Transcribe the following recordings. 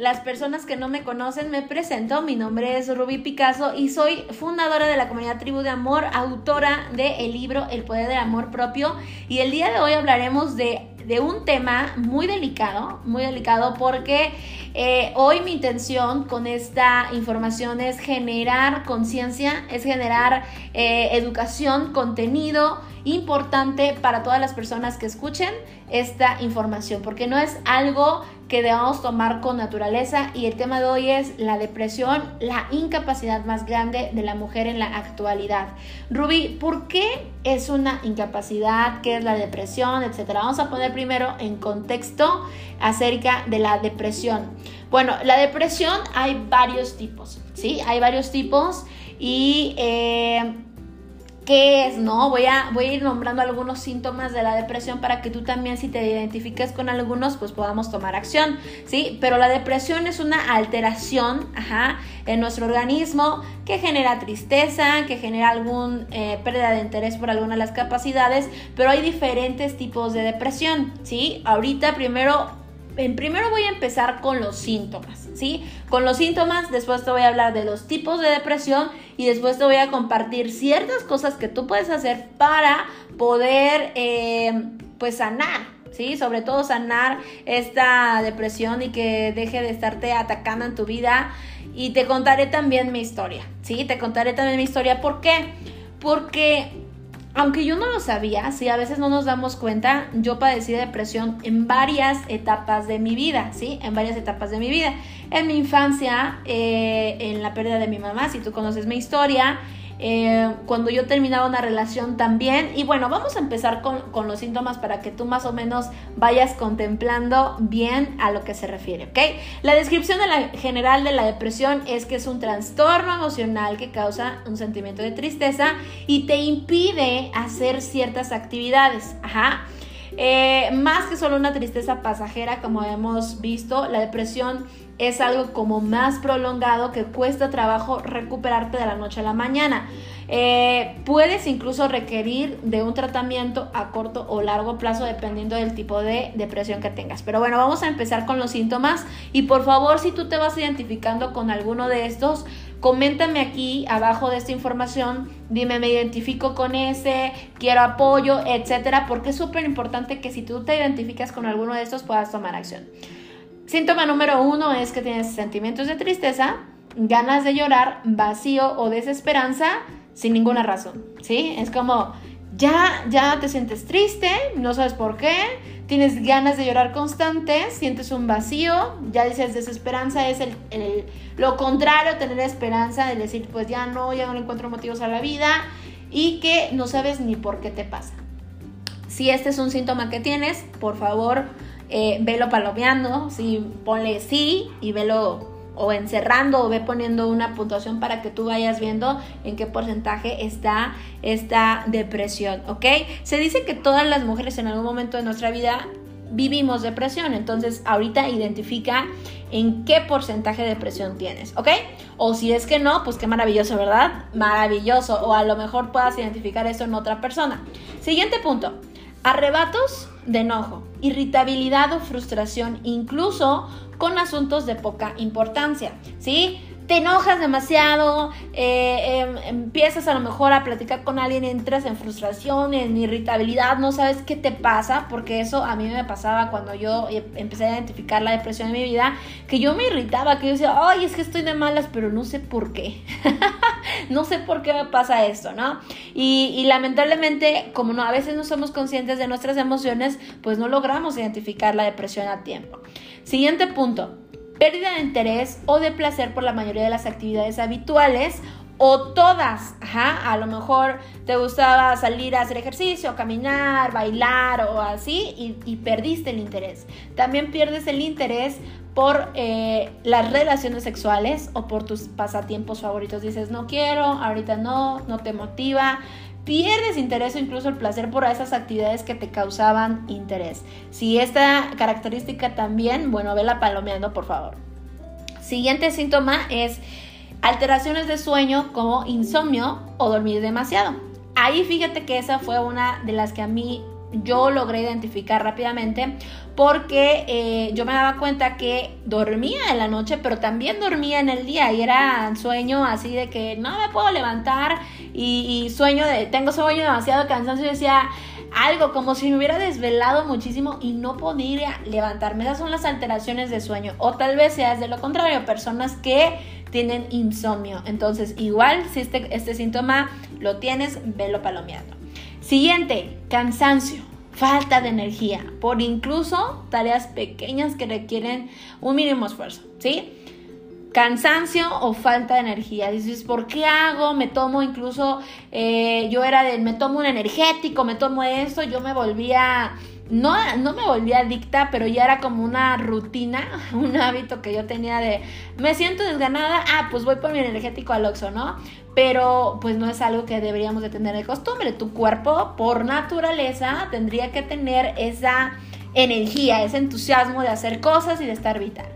Las personas que no me conocen, me presento. Mi nombre es Ruby Picasso y soy fundadora de la comunidad Tribu de Amor, autora del libro El Poder del Amor Propio. Y el día de hoy hablaremos de, un tema muy delicado, muy delicado porque eh, hoy mi intención con esta información es generar conciencia, es generar eh, educación, contenido importante para todas las personas que escuchen esta información, porque no es algo que debamos tomar con naturaleza y el tema de hoy es la depresión, la incapacidad más grande de la mujer en la actualidad. Ruby, ¿por qué es una incapacidad? ¿Qué es la depresión? Etcétera. Vamos a poner primero en contexto acerca de la depresión. Bueno, la depresión hay varios tipos, ¿sí? Hay varios tipos y... Eh, qué es, ¿no? Voy a, voy a ir nombrando algunos síntomas de la depresión para que tú también, si te identifiques con algunos, pues podamos tomar acción, ¿sí? Pero la depresión es una alteración, en nuestro organismo que genera tristeza, que genera algún eh, pérdida de interés por alguna de las capacidades, pero hay diferentes tipos de depresión, ¿sí? Ahorita primero en primero voy a empezar con los síntomas, ¿sí? Con los síntomas, después te voy a hablar de los tipos de depresión y después te voy a compartir ciertas cosas que tú puedes hacer para poder, eh, pues, sanar, ¿sí? Sobre todo sanar esta depresión y que deje de estarte atacando en tu vida. Y te contaré también mi historia, ¿sí? Te contaré también mi historia. ¿Por qué? Porque aunque yo no lo sabía, sí, a veces no nos damos cuenta, yo padecí depresión en varias etapas de mi vida, ¿sí? En varias etapas de mi vida. En mi infancia, eh, en la pérdida de mi mamá, si tú conoces mi historia, eh, cuando yo terminaba una relación también. Y bueno, vamos a empezar con, con, los síntomas para que tú más o menos vayas contemplando bien a lo que se refiere, ¿ok? La descripción de la, general de la depresión es que es un trastorno emocional que causa un sentimiento de tristeza y te impide hacer ciertas actividades. Ajá. Eh, más que solo una tristeza pasajera, como hemos visto, la depresión es algo como más prolongado que cuesta trabajo recuperarte de la noche a la mañana. Eh, puedes incluso requerir de un tratamiento a corto o largo plazo dependiendo del tipo de depresión que tengas. Pero bueno, vamos a empezar con los síntomas y por favor si tú te vas identificando con alguno de estos, coméntame aquí abajo de esta información, dime me identifico con ese, quiero apoyo, etcétera, porque es súper importante que si tú te identificas con alguno de estos puedas tomar acción. Síntoma número uno es que tienes sentimientos de tristeza, ganas de llorar, vacío o desesperanza sin ninguna razón, ¿sí? Es como, ya, ya te sientes triste, no sabes por qué, tienes ganas de llorar constante, sientes un vacío, ya dices desesperanza es el, lo contrario, tener esperanza de decir, pues ya no, ya no encuentro motivos a la vida y que no sabes ni por qué te pasa. Si este es un síntoma que tienes, por favor, eh, velo palomeando, si ponle sí y velo o encerrando o ve poniendo una puntuación para que tú vayas viendo en qué porcentaje está esta depresión, ¿ok? Se dice que todas las mujeres en algún momento de nuestra vida vivimos depresión, entonces ahorita identifica en qué porcentaje de depresión tienes, ¿ok? O si es que no, pues qué maravilloso, ¿verdad? Maravilloso, o a lo mejor puedas identificar eso en otra persona. Siguiente punto, arrebatos de enojo, irritabilidad o frustración, incluso con asuntos de poca importancia, ¿sí? te enojas demasiado, eh, em, empiezas a lo mejor a platicar con alguien, entras en frustración, en irritabilidad, no sabes qué te pasa, porque eso a mí me pasaba cuando yo e, empecé a identificar la depresión en mi vida, que yo me irritaba, que yo decía, ay, es que estoy de malas, pero no sé por qué. no sé por qué me pasa esto, ¿no? Y, y lamentablemente, como no, a veces no somos conscientes de nuestras emociones, pues no logramos identificar la depresión a tiempo. Siguiente punto pérdida de interés o de placer por la mayoría de las actividades habituales o todas, ajá, a lo mejor te gustaba salir a hacer ejercicio, caminar, bailar o así y, perdiste el interés. También pierdes el interés por eh, las relaciones sexuales o por tus pasatiempos favoritos. Dices, no quiero, ahorita no, no te motiva. Pierdes interés o incluso el placer por esas actividades que te causaban interés. Si esta característica también, bueno, vela palomeando, por favor. Siguiente síntoma es alteraciones de sueño como insomnio o dormir demasiado. Ahí fíjate que esa fue una de las que a mí yo logré identificar rápidamente porque eh, yo me daba cuenta que dormía en la noche, pero también dormía en el día y era sueño así de que no me puedo levantar y, sueño de, tengo sueño demasiado cansancio y decía, algo, como si me hubiera desvelado muchísimo y no podía levantarme. Esas son las alteraciones de sueño. O tal vez seas de lo contrario, personas que tienen insomnio. Entonces, igual si este, este síntoma lo tienes, velo palomeando. Siguiente, cansancio, falta de energía, por incluso tareas pequeñas que requieren un mínimo esfuerzo, ¿sí? cansancio o falta de energía. Dices, ¿por qué hago? Me tomo incluso, eh, yo era de, me tomo un energético, me tomo esto, yo me volvía, no, no me volvía adicta, pero ya era como una rutina, un hábito que yo tenía de, me siento desganada, ah, pues voy por mi energético al Oxxo, ¿no? Pero pues no es algo que deberíamos de tener de costumbre. Tu cuerpo, por naturaleza, tendría que tener esa energía, ese entusiasmo de hacer cosas y de estar vital.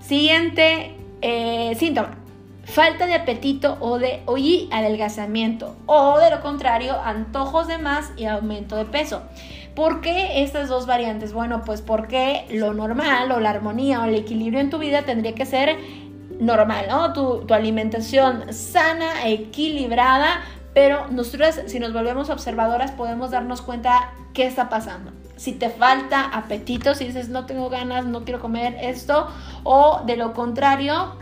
Siguiente eh, síntoma. Falta de apetito o de y adelgazamiento. O de lo contrario, antojos de más y aumento de peso. ¿Por qué estas dos variantes? Bueno, pues porque lo normal o la armonía o el equilibrio en tu vida tendría que ser normal, ¿no? Tu, tu alimentación sana, equilibrada, pero nosotros si nos volvemos observadoras podemos darnos cuenta qué está pasando. Si te falta apetito, si dices no tengo ganas, no quiero comer esto, o de lo contrario,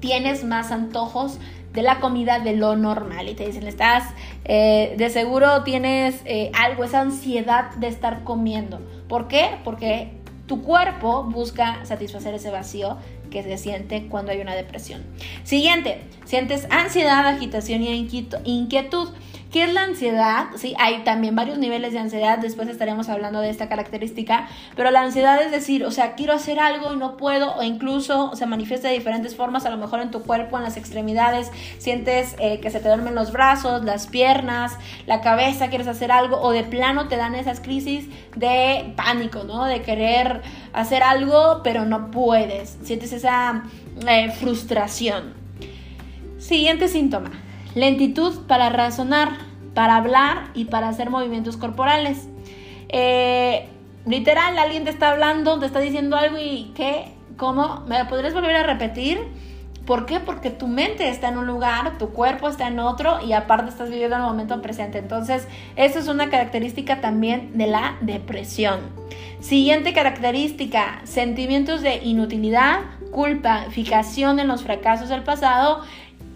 tienes más antojos de la comida de lo normal y te dicen, estás, eh, de seguro tienes eh, algo, esa ansiedad de estar comiendo. ¿Por qué? Porque tu cuerpo busca satisfacer ese vacío que se siente cuando hay una depresión. Siguiente, sientes ansiedad, agitación y inquietud. ¿Qué es la ansiedad? Sí, hay también varios niveles de ansiedad, después estaremos hablando de esta característica, pero la ansiedad es decir, o sea, quiero hacer algo y no puedo, o incluso se manifiesta de diferentes formas, a lo mejor en tu cuerpo, en las extremidades, sientes eh, que se te duermen los brazos, las piernas, la cabeza, quieres hacer algo, o de plano te dan esas crisis de pánico, ¿no? De querer hacer algo, pero no puedes, sientes esa eh, frustración. Siguiente síntoma Lentitud para razonar, para hablar y para hacer movimientos corporales. Eh, literal, alguien te está hablando, te está diciendo algo y ¿qué? ¿Cómo? ¿Me podrías volver a repetir? ¿Por qué? Porque tu mente está en un lugar, tu cuerpo está en otro y aparte estás viviendo el momento presente. Entonces, eso es una característica también de la depresión. Siguiente característica, sentimientos de inutilidad, culpa, fijación en los fracasos del pasado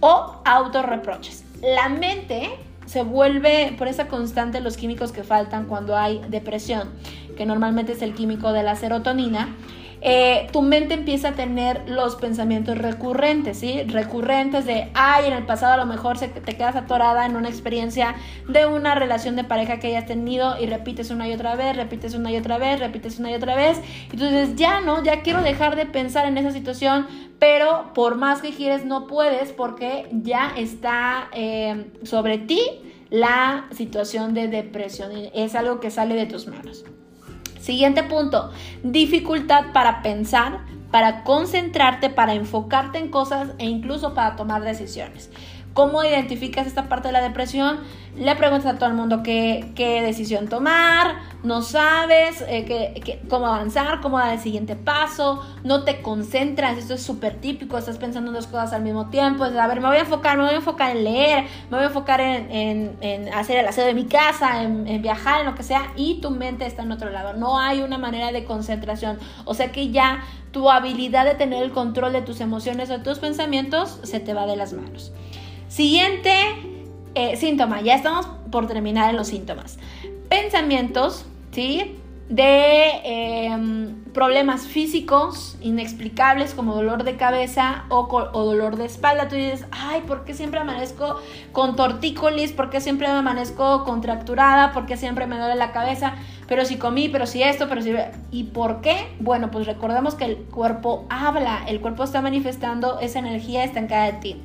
o autorreproches. La mente se vuelve por esa constante los químicos que faltan cuando hay depresión, que normalmente es el químico de la serotonina eh, tu mente empieza a tener los pensamientos recurrentes, ¿sí? Recurrentes de, ay, en el pasado a lo mejor se, te quedas atorada en una experiencia de una relación de pareja que hayas tenido y repites una y otra vez, repites una y otra vez, repites una y otra vez. Y tú dices, ya no, ya quiero dejar de pensar en esa situación, pero por más que quieres no puedes porque ya está eh, sobre ti la situación de depresión. Es algo que sale de tus manos. Siguiente punto, dificultad para pensar, para concentrarte, para enfocarte en cosas e incluso para tomar decisiones. ¿Cómo identificas esta parte de la depresión? Le preguntas a todo el mundo qué, decisión tomar, no sabes eh, cómo avanzar, cómo dar el siguiente paso, no te concentras, esto es súper típico, estás pensando en dos cosas al mismo tiempo, a ver, me voy a enfocar, me voy a enfocar en leer, me voy a enfocar en, hacer el aseo de mi casa, en, en viajar, en lo que sea, y tu mente está en otro lado, no hay una manera de concentración, o sea que ya tu habilidad de tener el control de tus emociones o de tus pensamientos se te va de las manos. Siguiente eh, síntoma, ya estamos por terminar en los síntomas. Pensamientos, ¿sí? de em, problemas físicos inexplicables como dolor de cabeza o, dolor de espalda. Tú dices, ay, ¿por qué siempre amanezco con tortícolis? ¿Por qué siempre amanezco contracturada? ¿Por qué siempre me duele la cabeza? Pero si comí, pero si esto, pero si... ¿Y por qué? Bueno, pues recordemos que el cuerpo habla, el cuerpo está manifestando esa energía estancada de ti.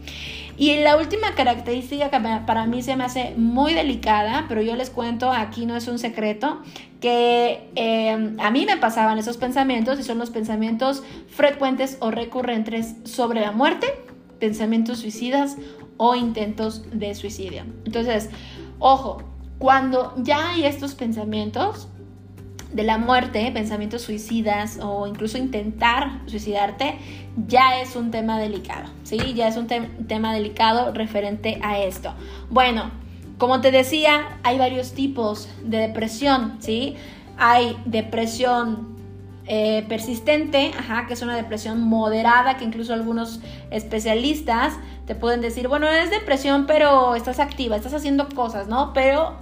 Y la última característica que para mí se me hace muy delicada, pero yo les cuento, aquí no es un secreto, que eh, a mí me pasaban esos pensamientos y son los pensamientos frecuentes o recurrentes sobre la muerte, pensamientos suicidas o intentos de suicidio. Entonces, ojo, cuando ya hay estos pensamientos, de la muerte, pensamientos suicidas o incluso intentar suicidarte, ya es un tema delicado, ¿sí? Ya es un tema delicado referente a esto. Bueno, como te decía, hay varios tipos de depresión, ¿sí? Hay depresión eh, persistente, ajá, que es una depresión moderada, que incluso algunos especialistas te pueden decir, bueno, es depresión, pero estás activa, estás haciendo cosas, ¿no? Pero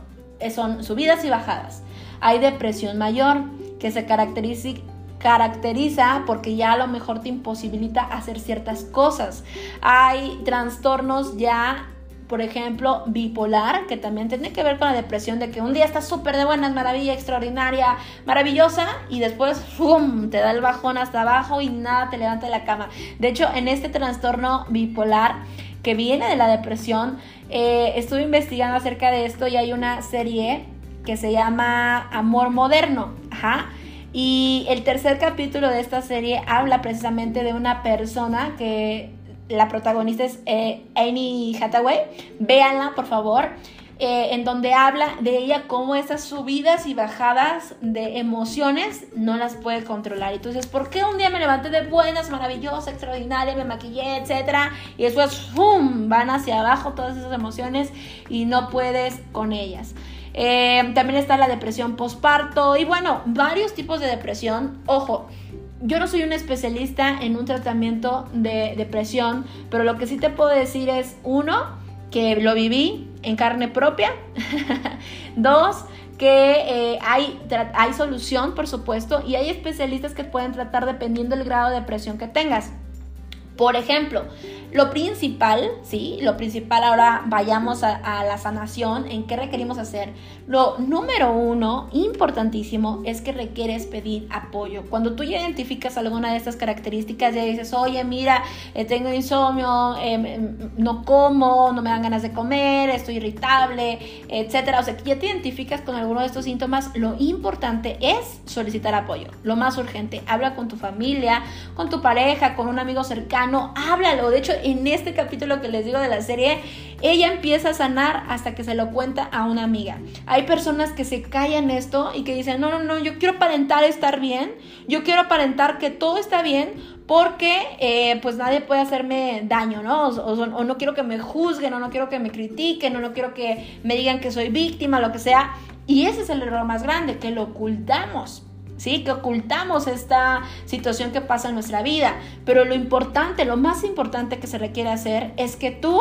son subidas y bajadas. Hay depresión mayor, que se caracteriza porque ya a lo mejor te imposibilita hacer ciertas cosas. Hay trastornos ya por ejemplo, bipolar, que también tiene que ver con la depresión, de que un día estás súper de buenas, maravilla, extraordinaria, maravillosa, y después, ¡fum!, te da el bajón hasta abajo y nada te levanta de la cama. De hecho, en este trastorno bipolar, que viene de la depresión, eh, estuve investigando acerca de esto y hay una serie que se llama Amor Moderno. Ajá. Y el tercer capítulo de esta serie habla precisamente de una persona que la protagonista es eh, Annie Hathaway. Véanla, por favor. Eh, en donde habla de ella cómo esas subidas y bajadas de emociones no las puede controlar. Entonces, ¿por qué un día me levanté de buenas, maravillosa, extraordinaria, me maquillé, etcétera, y después ¡fum! van hacia abajo todas esas emociones y no puedes con ellas? Eh, también está la depresión postparto y bueno, varios tipos de depresión. Ojo, yo no soy un especialista en un tratamiento de depresión, pero lo que sí te puedo decir es, uno, que lo viví en carne propia. Dos, que eh, hay, hay solución, por supuesto, y hay especialistas que pueden tratar dependiendo del grado de depresión que tengas. Por ejemplo, lo principal, ¿sí? Lo principal ahora vayamos a, la sanación, ¿en qué requerimos hacer? Lo número uno, importantísimo, es que requieres pedir apoyo. Cuando tú ya identificas alguna de estas características, ya dices, oye, mira, eh, tengo insomnio, em, no como, no me dan ganas de comer, estoy irritable, etcétera. O sea, que ya te identificas con alguno de estos síntomas, lo importante es solicitar apoyo. Lo más urgente, habla con tu familia, con tu pareja, con un amigo cercano, háblalo. De hecho, en este capítulo que les digo de la serie, ella empieza a sanar hasta que se lo cuenta a una amiga. Hay personas que se callan esto y que dicen, no, no, no, yo quiero aparentar estar bien, yo quiero aparentar que todo está bien porque eh, pues nadie puede hacerme daño, ¿no? O, o, no quiero que me juzguen, o no quiero que me critiquen, o no quiero que me digan que soy víctima, lo que sea. Y ese es el error más grande, que lo ocultamos. ¿Sí? Que ocultamos esta situación que pasa en nuestra vida. Pero lo importante, lo más importante que se requiere hacer es que tú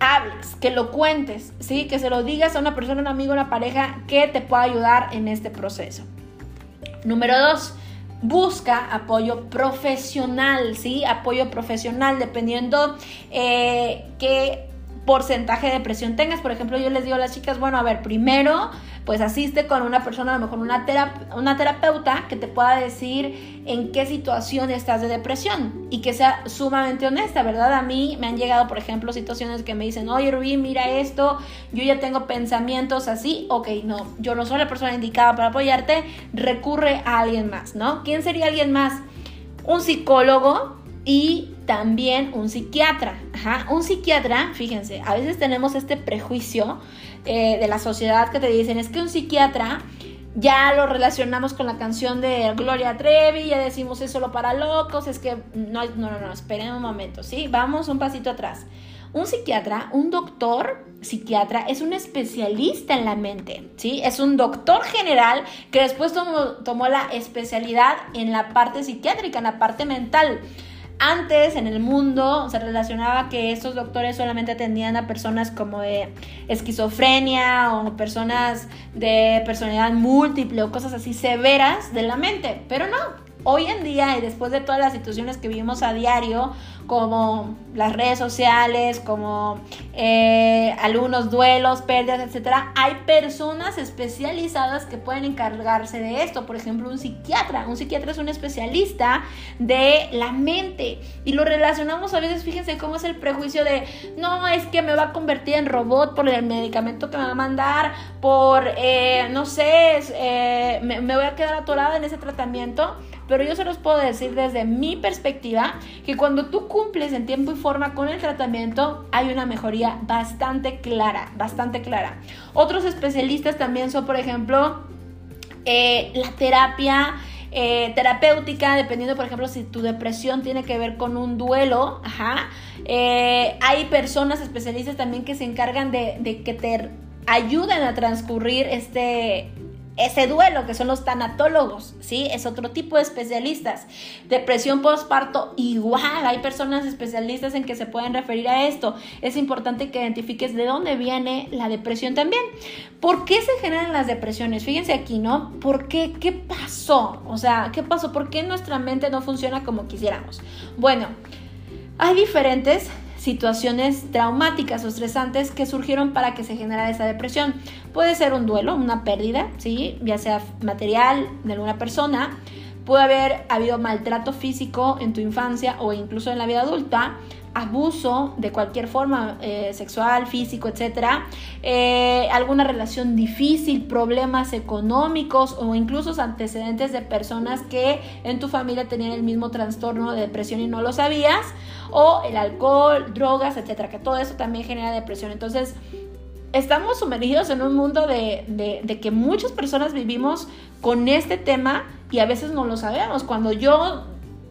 hables, que lo cuentes, ¿sí? Que se lo digas a una persona, un amigo, una pareja que te pueda ayudar en este proceso. Número dos, busca apoyo profesional, ¿sí? Apoyo profesional, dependiendo eh, qué porcentaje de depresión tengas. Por ejemplo, yo les digo a las chicas, bueno, a ver, primero pues asiste con una persona, a lo mejor una, una terapeuta que te pueda decir en qué situación estás de depresión y que sea sumamente honesta, ¿verdad? A mí me han llegado, por ejemplo, situaciones que me dicen, oye Rubí, mira esto, yo ya tengo pensamientos así, ok, no, yo no soy la persona indicada para apoyarte, recurre a alguien más, ¿no? ¿Quién sería alguien más? Un psicólogo y también un psiquiatra. Ajá, un psiquiatra, fíjense, a veces tenemos este prejuicio eh, de la sociedad que te dicen es que un psiquiatra ya lo relacionamos con la canción de Gloria Trevi, ya decimos es solo para locos, es que no, no, no, no, esperen un momento, ¿sí? Vamos un pasito atrás. Un psiquiatra, un doctor psiquiatra, es un especialista en la mente, ¿sí? Es un doctor general que después tomó, tomó la especialidad en la parte psiquiátrica, en la parte mental. Antes en el mundo se relacionaba que estos doctores solamente atendían a personas como de esquizofrenia o personas de personalidad múltiple o cosas así severas de la mente, pero no, hoy en día y después de todas las situaciones que vivimos a diario, como las redes sociales, como eh, algunos duelos, pérdidas, etcétera, hay personas especializadas que pueden encargarse de esto. Por ejemplo, un psiquiatra. Un psiquiatra es un especialista de la mente y lo relacionamos a veces. Fíjense cómo es el prejuicio de no es que me va a convertir en robot por el medicamento que me va a mandar, por eh, no sé, eh, me, me voy a quedar atorada en ese tratamiento pero yo se los puedo decir desde mi perspectiva que cuando tú cumples en tiempo y forma con el tratamiento hay una mejoría bastante clara, bastante clara. Otros especialistas también son, por ejemplo, eh, la terapia. Eh, terapéutica, dependiendo, por ejemplo, si tu depresión tiene que ver con un duelo, ajá. Eh, hay personas especialistas también que se encargan de, de que te ayuden a transcurrir este, ese duelo, que son los tanatólogos, ¿sí? Es otro tipo de especialistas. Depresión postparto, igual, hay personas especialistas en que se pueden referir a esto. Es importante que identifiques de dónde viene la depresión también. ¿Por qué se generan las depresiones? Fíjense aquí, ¿no? ¿Por qué? ¿Qué pasó? O sea, ¿qué pasó? ¿Por qué nuestra mente no funciona como quisiéramos? Bueno, hay diferentes situaciones traumáticas o estresantes que surgieron para que se generara esa depresión. Puede ser un duelo, una pérdida, ¿sí? ya sea material de alguna persona, puede haber habido maltrato físico en tu infancia o incluso en la vida adulta, abuso de cualquier forma, eh, sexual, físico, etcétera, eh, alguna relación difícil, problemas económicos o incluso antecedentes de personas que en tu familia tenían el mismo trastorno de depresión y no lo sabías, o el alcohol, drogas, etcétera, que todo eso también genera depresión. Entonces, estamos sumergidos en un mundo de, de que muchas personas vivimos con este tema y a veces no lo sabemos. Cuando yo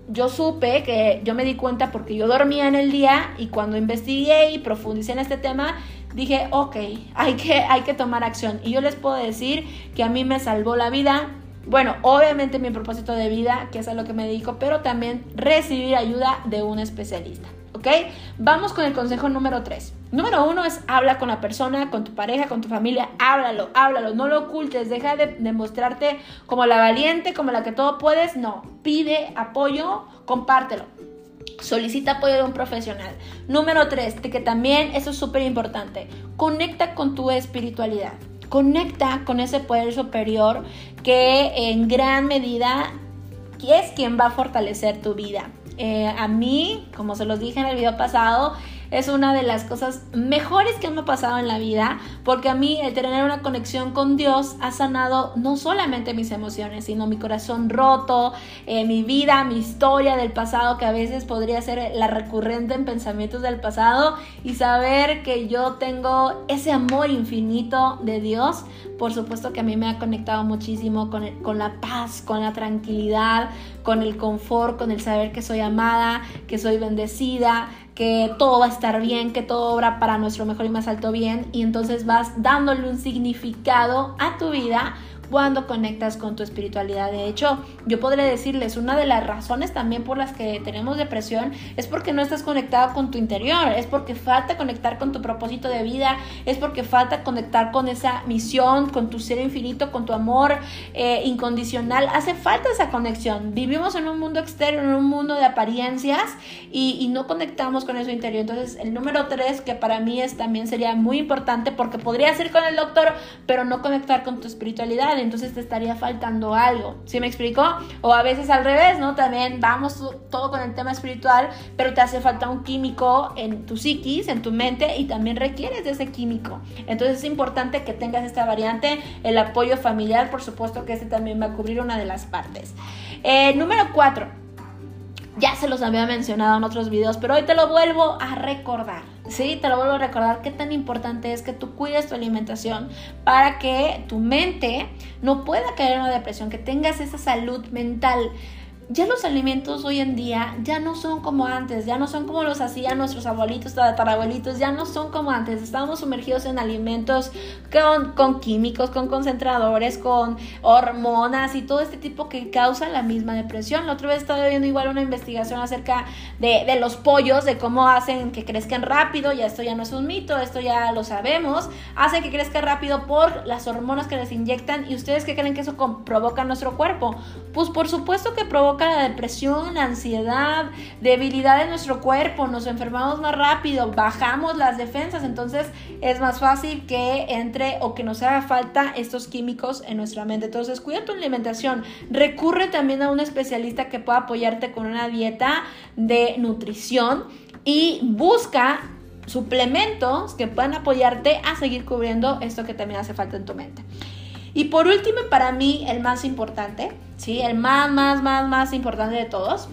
yo supe que yo me di cuenta porque yo dormía en el día y cuando investigué y profundicé en este tema, dije, ok, hay que, hay que tomar acción. Y yo les puedo decir que a mí me salvó la vida. Bueno, obviamente mi propósito de vida, que es a lo que me dedico, pero también recibir ayuda de un especialista. ¿Ok? Vamos con el consejo número 3. Número uno es habla con la persona, con tu pareja, con tu familia, háblalo, háblalo, no lo ocultes, deja de, demostrarte como la valiente, como la que todo puedes, no, pide apoyo, compártelo. Solicita apoyo de un profesional. Número tres, que también eso es súper importante, conecta con tu espiritualidad. Conecta con ese poder superior que en gran medida es quien va a fortalecer tu vida. Eh, a mí, como se los dije en el video pasado, es una de las cosas mejores que me ha pasado en la vida, porque a mí el tener una conexión con Dios ha sanado no solamente mis emociones, sino mi corazón roto, eh, mi vida, mi historia del pasado, que a veces podría ser la recurrente en pensamientos del pasado, y saber que yo tengo ese amor infinito de Dios, por supuesto que a mí me ha conectado muchísimo con, con la paz, con la tranquilidad, con el confort, con el saber que soy amada, que soy bendecida, que todo va a estar bien, que todo obra para nuestro mejor y más alto bien y entonces vas dándole un significado a tu vida cuando conectas con tu espiritualidad. De hecho, yo podría decirles, una de las razones también por las que tenemos depresión es porque no estás conectado con tu interior, es porque falta conectar con tu propósito de vida, es porque falta conectar con esa misión, con tu ser infinito, con tu amor eh, incondicional. Hace falta esa conexión. Vivimos en un mundo externo, en un mundo de apariencias y, y no conectamos con eso interior. Entonces, el número tres, que para mí es también sería muy importante porque podría ser con el doctor, pero no conectar con tu espiritualidad entonces te estaría faltando algo. ¿Sí me explico? O a veces al revés, ¿no? También vamos todo con el tema espiritual, pero te hace falta un químico en tu psiquis, en tu mente, y también requieres de ese químico. Entonces es importante que tengas esta variante, el apoyo familiar, por supuesto que este también va a cubrir una de las partes. Eh, número cuatro. Ya se los había mencionado en otros videos, pero hoy te lo vuelvo a recordar. Sí, te lo vuelvo a recordar qué tan importante es que tú cuides tu alimentación para que tu mente no pueda caer en una depresión, que tengas esa salud mental. Ya los alimentos hoy en día ya no son como antes, ya no son como los hacían nuestros abuelitos, tatarabuelitos, ya no son como antes. Estamos sumergidos en alimentos con, con químicos, con concentradores, con hormonas y todo este tipo que causa la misma depresión. La otra vez estaba viendo igual una investigación acerca de, de los pollos, de cómo hacen que crezcan rápido, ya esto ya no es un mito, esto ya lo sabemos, hacen que crezca rápido por las hormonas que les inyectan y ustedes qué creen que eso provoca en nuestro cuerpo. Pues por supuesto que provoca la depresión, la ansiedad, debilidad en nuestro cuerpo, nos enfermamos más rápido, bajamos las defensas, entonces es más fácil que entre o que nos haga falta estos químicos en nuestra mente. Entonces, cuida tu alimentación. Recurre también a un especialista que pueda apoyarte con una dieta de nutrición y busca suplementos que puedan apoyarte a seguir cubriendo esto que también hace falta en tu mente. Y por último, para mí, el más importante, ¿sí? El más, más, más, más importante de todos,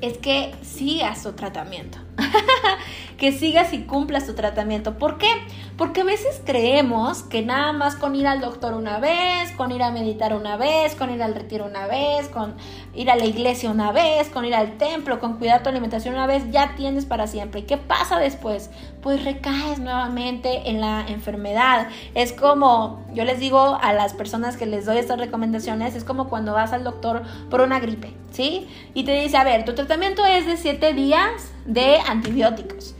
es que sigas tu tratamiento. que sigas y cumplas tu tratamiento. ¿Por qué? Porque a veces creemos que nada más con ir al doctor una vez, con ir a meditar una vez, con ir al retiro una vez, con ir a la iglesia una vez, con ir al templo, con cuidar tu alimentación una vez, ya tienes para siempre. ¿Y qué pasa después? Pues recaes nuevamente en la enfermedad. Es como, yo les digo a las personas que les doy estas recomendaciones, es como cuando vas al doctor por una gripe, ¿sí? Y te dice, a ver, tu tratamiento es de 7 días de antibióticos.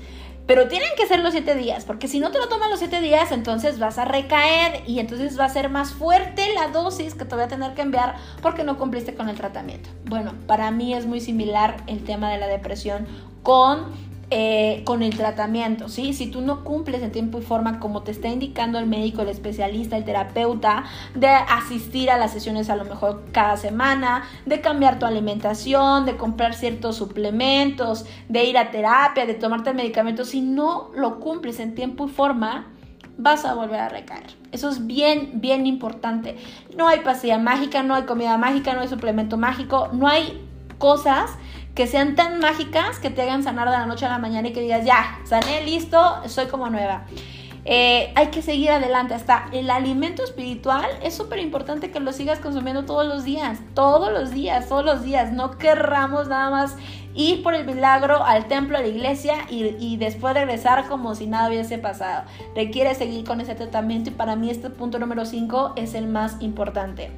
Pero tienen que ser los siete días, porque si no te lo tomas los siete días, entonces vas a recaer y entonces va a ser más fuerte la dosis que te voy a tener que enviar porque no cumpliste con el tratamiento. Bueno, para mí es muy similar el tema de la depresión con eh, con el tratamiento, ¿sí? Si tú no cumples en tiempo y forma como te está indicando el médico, el especialista, el terapeuta, de asistir a las sesiones a lo mejor cada semana, de cambiar tu alimentación, de comprar ciertos suplementos, de ir a terapia, de tomarte el medicamento, si no lo cumples en tiempo y forma, vas a volver a recaer. Eso es bien, bien importante. No hay pastilla mágica, no hay comida mágica, no hay suplemento mágico, no hay cosas que sean tan mágicas que te hagan sanar de la noche a la mañana y que digas, ya, sané, listo, soy como nueva. Eh, hay que seguir adelante. Hasta el alimento espiritual es súper importante que lo sigas consumiendo todos los días, todos los días, todos los días. No querramos nada más ir por el milagro al templo, a la iglesia y, y después regresar como si nada hubiese pasado. Requiere seguir con ese tratamiento y para mí este punto número 5 es el más importante.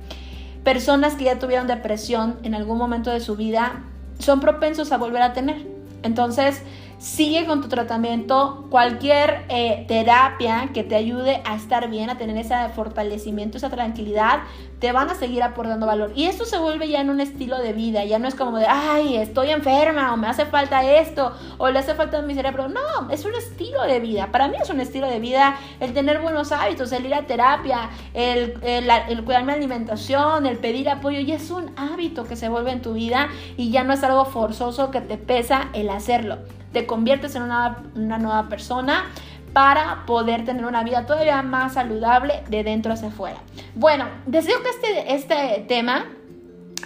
Personas que ya tuvieron depresión en algún momento de su vida son propensos a volver a tener. Entonces, sigue con tu tratamiento, cualquier eh, terapia que te ayude a estar bien, a tener ese fortalecimiento, esa tranquilidad, te van a seguir aportando valor. Y esto se vuelve ya en un estilo de vida, ya no es como de, ay, estoy enferma o me hace falta esto o le hace falta mi cerebro. No, es un estilo de vida. Para mí es un estilo de vida el tener buenos hábitos, el ir a terapia, el, el, el cuidar mi alimentación, el pedir apoyo. Y es un hábito que se vuelve en tu vida y ya no es algo forzoso que te pesa el hacerlo. Te conviertes en una, una nueva persona para poder tener una vida todavía más saludable de dentro hacia afuera. Bueno, deseo que este, este tema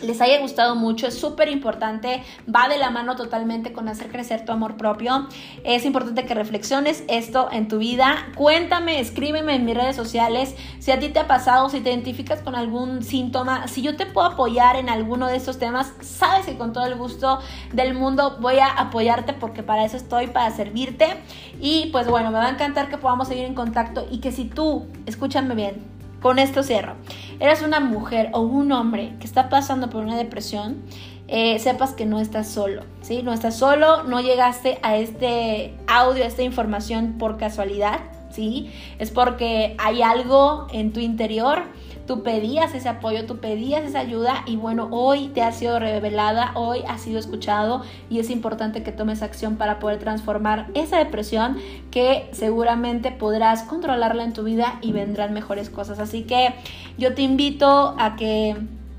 les haya gustado mucho, es súper importante, va de la mano totalmente con hacer crecer tu amor propio. Es importante que reflexiones esto en tu vida. Cuéntame, escríbeme en mis redes sociales si a ti te ha pasado, si te identificas con algún síntoma, si yo te puedo apoyar en alguno de estos temas, sabes que con todo el gusto del mundo voy a apoyarte porque para eso estoy, para servirte. Y pues bueno, me va a encantar que podamos seguir en contacto y que si tú, escúchame bien, con esto cierro. Eres una mujer o un hombre que está pasando por una depresión, eh, sepas que no estás solo, ¿sí? No estás solo, no llegaste a este audio, a esta información por casualidad, ¿sí? Es porque hay algo en tu interior tú pedías ese apoyo, tú pedías esa ayuda y bueno, hoy te ha sido revelada, hoy ha sido escuchado y es importante que tomes acción para poder transformar esa depresión que seguramente podrás controlarla en tu vida y vendrán mejores cosas. Así que yo te invito a que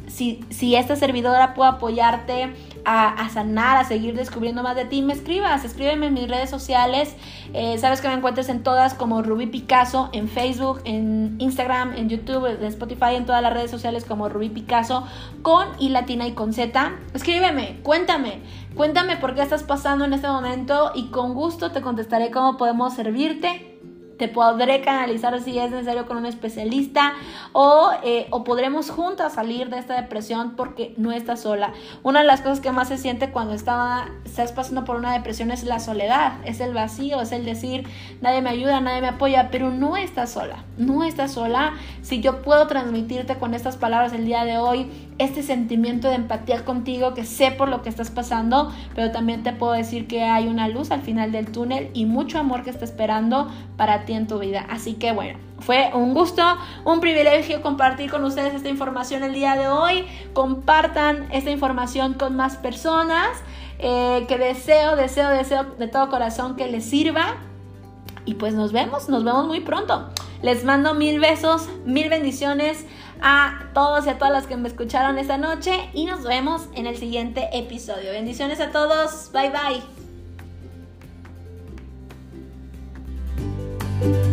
si, esta servidora puede apoyarte, a, sanar, a seguir descubriendo más de ti, me escribas, escríbeme en mis redes sociales. Eh, sabes que me encuentres en todas como Rubí Picasso, en Facebook, en Instagram, en YouTube, en Spotify, en todas las redes sociales como Rubí Picasso, con I latina y con Z. Escríbeme, cuéntame, cuéntame por qué estás pasando en este momento y con gusto te contestaré cómo podemos servirte te podré canalizar si es necesario con un especialista o, eh, o podremos juntas salir de esta depresión porque no estás sola. Una de las cosas que más se siente cuando estás pasando por una depresión es la soledad, es el vacío, es el decir nadie me ayuda, nadie me apoya, pero no estás sola, no estás sola. Si yo puedo transmitirte con estas palabras el día de hoy, este sentimiento de empatía contigo, que sé por lo que estás pasando, pero también te puedo decir que hay una luz al final del túnel y mucho amor que está esperando para ti en tu vida. Así que bueno, fue un gusto, un privilegio compartir con ustedes esta información el día de hoy. Compartan esta información con más personas. Eh, que deseo, deseo, deseo de todo corazón que les sirva. Y pues nos vemos, nos vemos muy pronto. Les mando mil besos, mil bendiciones a todos y a todas las que me escucharon esta noche y nos vemos en el siguiente episodio. Bendiciones a todos. Bye bye.